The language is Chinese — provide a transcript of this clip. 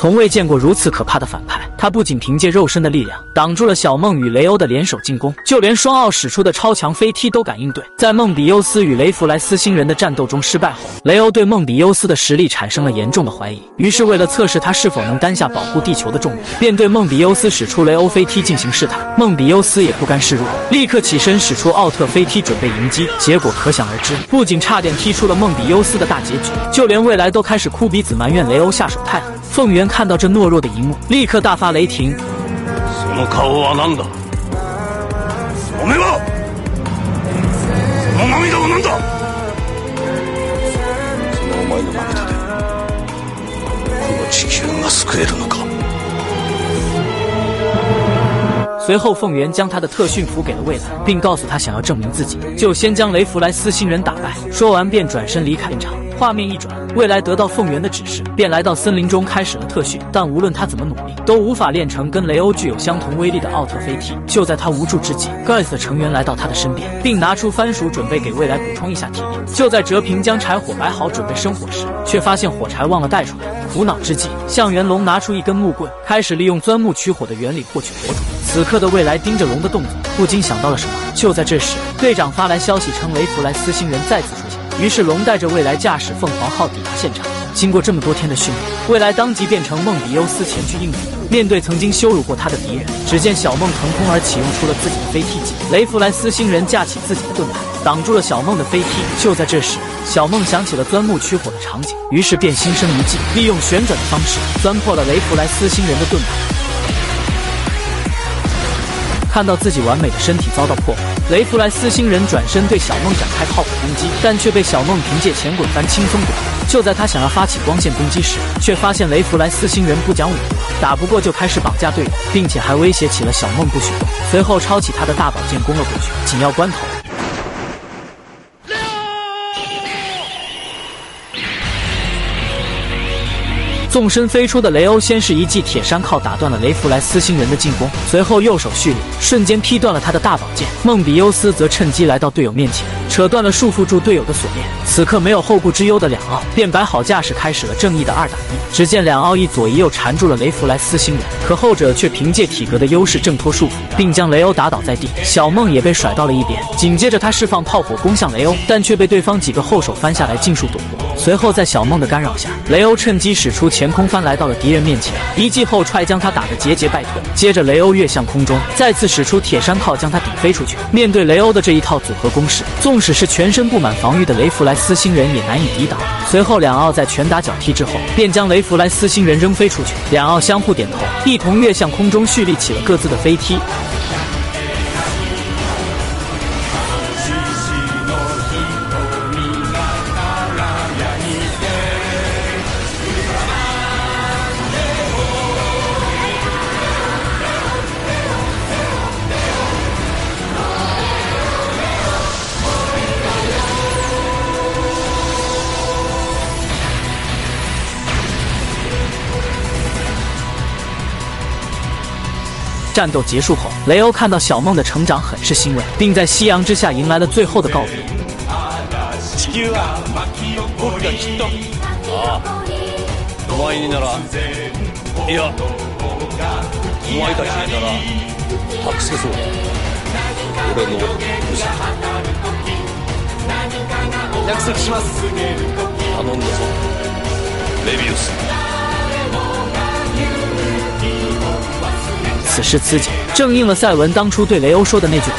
从未见过如此可怕的反派。他不仅凭借肉身的力量挡住了小梦与雷欧的联手进攻，就连双奥使出的超强飞踢都敢应对。在梦比优斯与雷弗莱斯星人的战斗中失败后，雷欧对梦比优斯的实力产生了严重的怀疑。于是，为了测试他是否能担下保护地球的重任，便对梦比优斯使出雷欧飞踢进行试探。梦比优斯也不甘示弱，立刻起身使出奥特飞踢准备迎击。结果可想而知，不仅差点踢出了梦比优斯的大结局，就连未来都开始哭鼻子埋怨雷欧下手太狠。凤元看到这懦弱的一幕，立刻大发雷霆。その顔は何だおめはその涙は何だそのお前の涙でこの地球が救えるのか随后，凤元将他的特训服给了未来，并告诉他，想要证明自己，就先将雷弗莱斯星人打败。说完，便转身离开现场。 画面一转，未来得到凤元的指示，便来到森林中开始了特训。但无论他怎么努力，都无法练成跟雷欧具有相同威力的奥特飞踢。就在他无助之际，Guys 的成员来到他的身边，并拿出番薯准备给未来补充一下体力。就在哲平将柴火摆好准备生火时，却发现火柴忘了带出来。苦恼之际，向元龙拿出一根木棍，开始利用钻木取火的原理获取火种。此刻的未来盯着龙的动作，不禁想到了什么。就在这时，队长发来消息称雷弗莱斯星人再次出。于是，龙带着未来驾驶凤凰号抵达现场。经过这么多天的训练，未来当即变成梦比优斯前去应付。面对曾经羞辱过他的敌人，只见小梦腾空而起，用出了自己的飞踢技。雷弗莱斯星人架起自己的盾牌，挡住了小梦的飞踢。就在这时，小梦想起了钻木取火的场景，于是便心生一计，利用旋转的方式钻破了雷弗莱斯星人的盾牌。看到自己完美的身体遭到破坏，雷弗莱斯星人转身对小梦展开炮火攻击，但却被小梦凭借前滚翻轻松躲过。就在他想要发起光线攻击时，却发现雷弗莱斯星人不讲武德，打不过就开始绑架队友，并且还威胁起了小梦不许动。随后抄起他的大宝剑攻了过去，紧要关头。纵身飞出的雷欧，先是一记铁山靠打断了雷弗莱斯星人的进攻，随后右手蓄力，瞬间劈断了他的大宝剑。梦比优斯则趁机来到队友面前，扯断了束缚住队友的锁链。此刻没有后顾之忧的两奥便摆好架势，开始了正义的二打一。只见两奥一左一右缠住了雷弗莱斯星人，可后者却凭借体格的优势挣脱束缚，并将雷欧打倒在地。小梦也被甩到了一边，紧接着他释放炮火攻向雷欧，但却被对方几个后手翻下来尽数躲过。随后在小梦的干扰下，雷欧趁机使出。前空翻来到了敌人面前，一记后踹将他打得节节败退。接着雷欧跃向空中，再次使出铁山靠将他顶飞出去。面对雷欧的这一套组合攻势，纵使是全身布满防御的雷弗莱斯星人也难以抵挡。随后两奥在拳打脚踢之后，便将雷弗莱斯星人扔飞出去。两奥相互点头，一同跃向空中，蓄力起了各自的飞踢。战斗结束后，雷欧看到小梦的成长，很是欣慰，并在夕阳之下迎来了最后的告别。此时此景，正应了赛文当初对雷欧说的那句话。